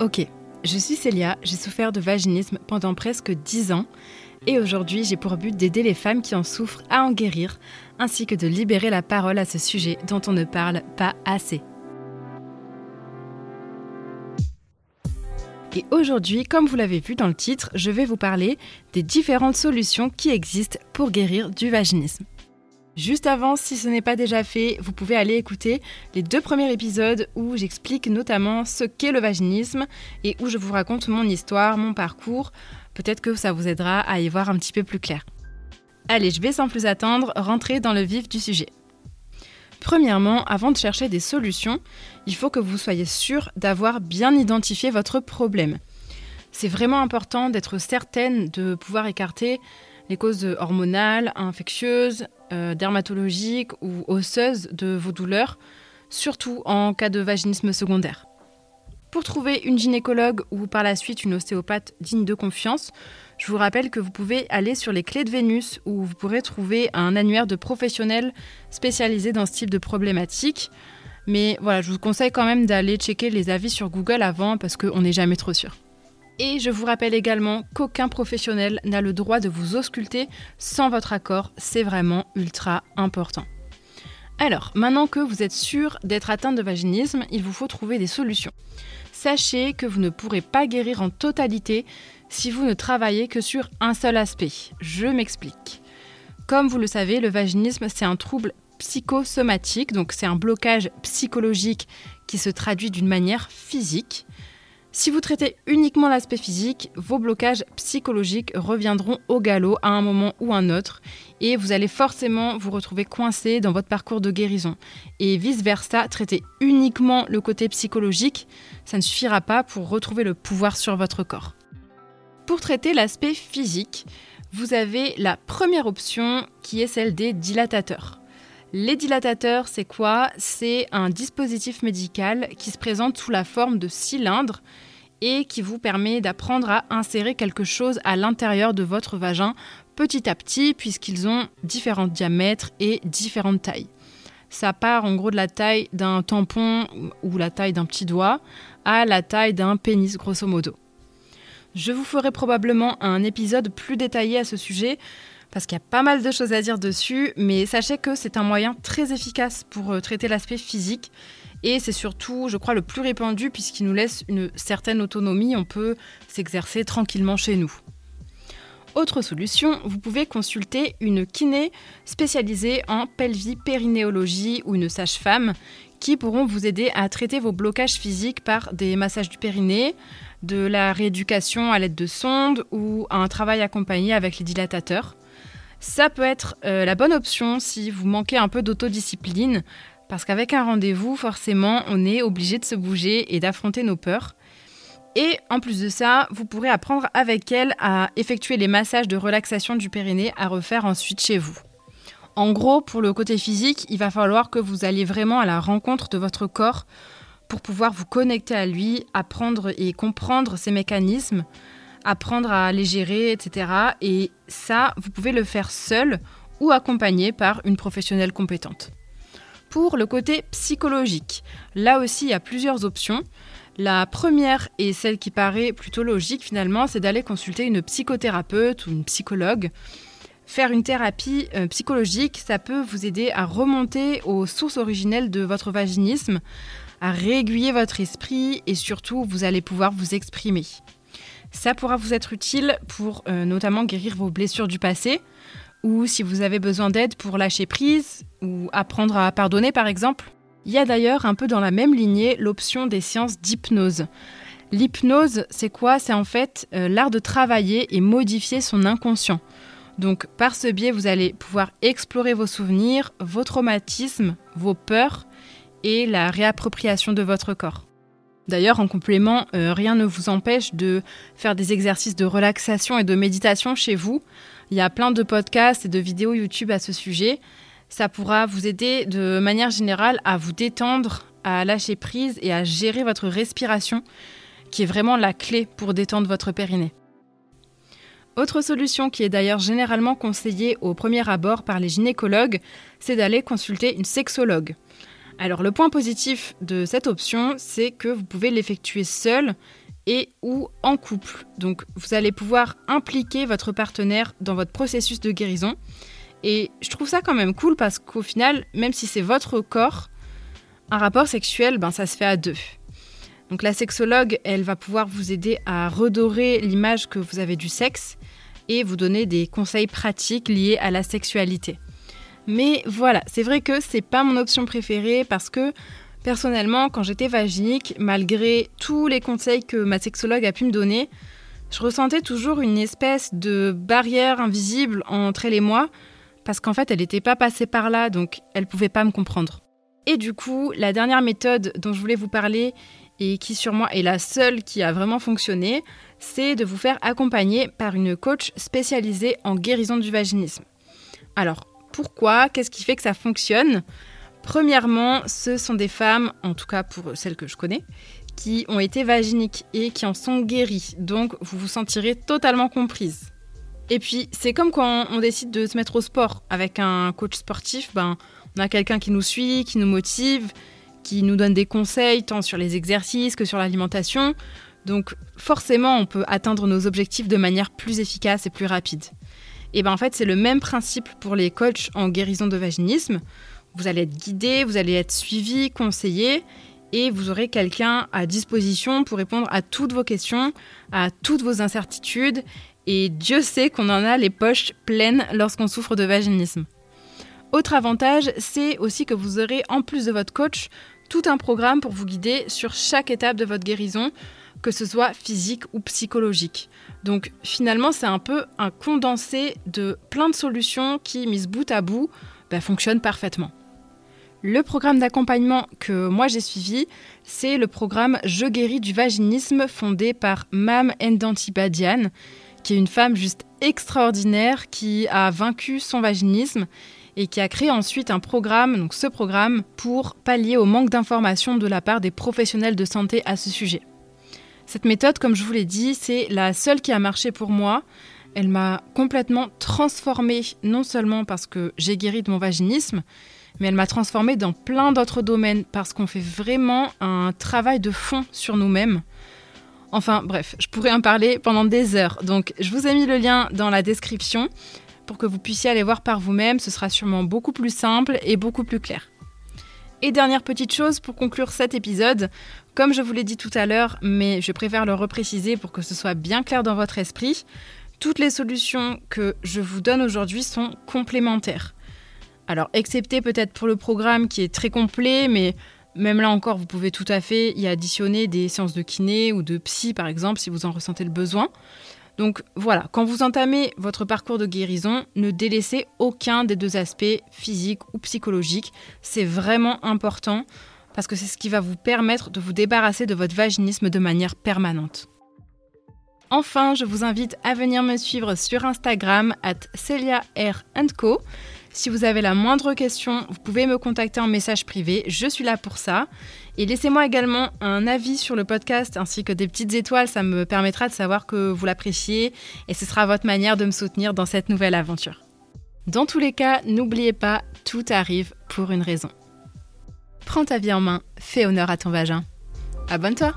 Ok, je suis Célia, j'ai souffert de vaginisme pendant presque 10 ans et aujourd'hui j'ai pour but d'aider les femmes qui en souffrent à en guérir ainsi que de libérer la parole à ce sujet dont on ne parle pas assez. Et aujourd'hui, comme vous l'avez vu dans le titre, je vais vous parler des différentes solutions qui existent pour guérir du vaginisme. Juste avant, si ce n'est pas déjà fait, vous pouvez aller écouter les deux premiers épisodes où j'explique notamment ce qu'est le vaginisme et où je vous raconte mon histoire, mon parcours. Peut-être que ça vous aidera à y voir un petit peu plus clair. Allez, je vais sans plus attendre rentrer dans le vif du sujet. Premièrement, avant de chercher des solutions, il faut que vous soyez sûr d'avoir bien identifié votre problème. C'est vraiment important d'être certaine de pouvoir écarter les causes hormonales, infectieuses, euh, dermatologiques ou osseuses de vos douleurs, surtout en cas de vaginisme secondaire. Pour trouver une gynécologue ou par la suite une ostéopathe digne de confiance, je vous rappelle que vous pouvez aller sur les clés de Vénus où vous pourrez trouver un annuaire de professionnels spécialisés dans ce type de problématique. Mais voilà, je vous conseille quand même d'aller checker les avis sur Google avant parce qu'on n'est jamais trop sûr. Et je vous rappelle également qu'aucun professionnel n'a le droit de vous ausculter sans votre accord. C'est vraiment ultra important. Alors, maintenant que vous êtes sûr d'être atteint de vaginisme, il vous faut trouver des solutions. Sachez que vous ne pourrez pas guérir en totalité si vous ne travaillez que sur un seul aspect. Je m'explique. Comme vous le savez, le vaginisme, c'est un trouble psychosomatique, donc c'est un blocage psychologique qui se traduit d'une manière physique. Si vous traitez uniquement l'aspect physique, vos blocages psychologiques reviendront au galop à un moment ou un autre et vous allez forcément vous retrouver coincé dans votre parcours de guérison. Et vice-versa, traiter uniquement le côté psychologique, ça ne suffira pas pour retrouver le pouvoir sur votre corps. Pour traiter l'aspect physique, vous avez la première option qui est celle des dilatateurs. Les dilatateurs, c'est quoi? C'est un dispositif médical qui se présente sous la forme de cylindre et qui vous permet d'apprendre à insérer quelque chose à l'intérieur de votre vagin petit à petit puisqu'ils ont différents diamètres et différentes tailles. Ça part en gros de la taille d'un tampon ou la taille d'un petit doigt à la taille d'un pénis grosso modo. Je vous ferai probablement un épisode plus détaillé à ce sujet parce qu'il y a pas mal de choses à dire dessus, mais sachez que c'est un moyen très efficace pour euh, traiter l'aspect physique. Et c'est surtout, je crois, le plus répandu puisqu'il nous laisse une certaine autonomie. On peut s'exercer tranquillement chez nous. Autre solution, vous pouvez consulter une kiné spécialisée en pelvipérinéologie ou une sage-femme qui pourront vous aider à traiter vos blocages physiques par des massages du périnée, de la rééducation à l'aide de sondes ou un travail accompagné avec les dilatateurs. Ça peut être euh, la bonne option si vous manquez un peu d'autodiscipline, parce qu'avec un rendez-vous, forcément, on est obligé de se bouger et d'affronter nos peurs. Et en plus de ça, vous pourrez apprendre avec elle à effectuer les massages de relaxation du périnée à refaire ensuite chez vous. En gros, pour le côté physique, il va falloir que vous alliez vraiment à la rencontre de votre corps pour pouvoir vous connecter à lui, apprendre et comprendre ses mécanismes, apprendre à les gérer, etc. Et ça, vous pouvez le faire seul ou accompagné par une professionnelle compétente. Pour le côté psychologique, là aussi, il y a plusieurs options. La première et celle qui paraît plutôt logique finalement, c'est d'aller consulter une psychothérapeute ou une psychologue. Faire une thérapie euh, psychologique, ça peut vous aider à remonter aux sources originelles de votre vaginisme, à réaiguiller votre esprit et surtout, vous allez pouvoir vous exprimer. Ça pourra vous être utile pour euh, notamment guérir vos blessures du passé ou si vous avez besoin d'aide pour lâcher prise ou apprendre à pardonner par exemple. Il y a d'ailleurs un peu dans la même lignée l'option des séances d'hypnose. L'hypnose, c'est quoi? C'est en fait euh, l'art de travailler et modifier son inconscient. Donc par ce biais, vous allez pouvoir explorer vos souvenirs, vos traumatismes, vos peurs et la réappropriation de votre corps. D'ailleurs, en complément, euh, rien ne vous empêche de faire des exercices de relaxation et de méditation chez vous. Il y a plein de podcasts et de vidéos YouTube à ce sujet. Ça pourra vous aider de manière générale à vous détendre, à lâcher prise et à gérer votre respiration, qui est vraiment la clé pour détendre votre périnée. Autre solution qui est d'ailleurs généralement conseillée au premier abord par les gynécologues, c'est d'aller consulter une sexologue. Alors le point positif de cette option, c'est que vous pouvez l'effectuer seul et ou en couple. Donc vous allez pouvoir impliquer votre partenaire dans votre processus de guérison. Et je trouve ça quand même cool parce qu'au final, même si c'est votre corps, un rapport sexuel, ben, ça se fait à deux. Donc la sexologue, elle va pouvoir vous aider à redorer l'image que vous avez du sexe et vous donner des conseils pratiques liés à la sexualité. Mais voilà, c'est vrai que c'est pas mon option préférée parce que personnellement, quand j'étais vaginique, malgré tous les conseils que ma sexologue a pu me donner, je ressentais toujours une espèce de barrière invisible entre elle et moi parce qu'en fait, elle n'était pas passée par là, donc elle pouvait pas me comprendre. Et du coup, la dernière méthode dont je voulais vous parler et qui sur moi est la seule qui a vraiment fonctionné, c'est de vous faire accompagner par une coach spécialisée en guérison du vaginisme. Alors, pourquoi Qu'est-ce qui fait que ça fonctionne Premièrement, ce sont des femmes, en tout cas pour celles que je connais, qui ont été vaginiques et qui en sont guéries. Donc, vous vous sentirez totalement comprise. Et puis, c'est comme quand on décide de se mettre au sport avec un coach sportif, ben, on a quelqu'un qui nous suit, qui nous motive, qui nous donne des conseils tant sur les exercices que sur l'alimentation. Donc forcément, on peut atteindre nos objectifs de manière plus efficace et plus rapide. Et bien en fait, c'est le même principe pour les coachs en guérison de vaginisme. Vous allez être guidé, vous allez être suivi, conseillé, et vous aurez quelqu'un à disposition pour répondre à toutes vos questions, à toutes vos incertitudes. Et Dieu sait qu'on en a les poches pleines lorsqu'on souffre de vaginisme. Autre avantage, c'est aussi que vous aurez, en plus de votre coach, tout un programme pour vous guider sur chaque étape de votre guérison, que ce soit physique ou psychologique. Donc finalement, c'est un peu un condensé de plein de solutions qui, mises bout à bout, bah, fonctionnent parfaitement. Le programme d'accompagnement que moi j'ai suivi, c'est le programme Je guéris du vaginisme fondé par Mam Ndantibadian, qui est une femme juste extraordinaire qui a vaincu son vaginisme et qui a créé ensuite un programme, donc ce programme, pour pallier au manque d'informations de la part des professionnels de santé à ce sujet. Cette méthode, comme je vous l'ai dit, c'est la seule qui a marché pour moi. Elle m'a complètement transformée, non seulement parce que j'ai guéri de mon vaginisme, mais elle m'a transformée dans plein d'autres domaines parce qu'on fait vraiment un travail de fond sur nous-mêmes. Enfin bref, je pourrais en parler pendant des heures, donc je vous ai mis le lien dans la description pour que vous puissiez aller voir par vous-même. Ce sera sûrement beaucoup plus simple et beaucoup plus clair. Et dernière petite chose pour conclure cet épisode, comme je vous l'ai dit tout à l'heure, mais je préfère le repréciser pour que ce soit bien clair dans votre esprit, toutes les solutions que je vous donne aujourd'hui sont complémentaires. Alors, excepté peut-être pour le programme qui est très complet, mais même là encore, vous pouvez tout à fait y additionner des séances de kiné ou de psy, par exemple, si vous en ressentez le besoin. Donc voilà, quand vous entamez votre parcours de guérison, ne délaissez aucun des deux aspects, physique ou psychologique. C'est vraiment important parce que c'est ce qui va vous permettre de vous débarrasser de votre vaginisme de manière permanente. Enfin, je vous invite à venir me suivre sur Instagram at Co. Si vous avez la moindre question, vous pouvez me contacter en message privé, je suis là pour ça. Et laissez-moi également un avis sur le podcast ainsi que des petites étoiles, ça me permettra de savoir que vous l'appréciez et ce sera votre manière de me soutenir dans cette nouvelle aventure. Dans tous les cas, n'oubliez pas, tout arrive pour une raison. Prends ta vie en main, fais honneur à ton vagin. Abonne-toi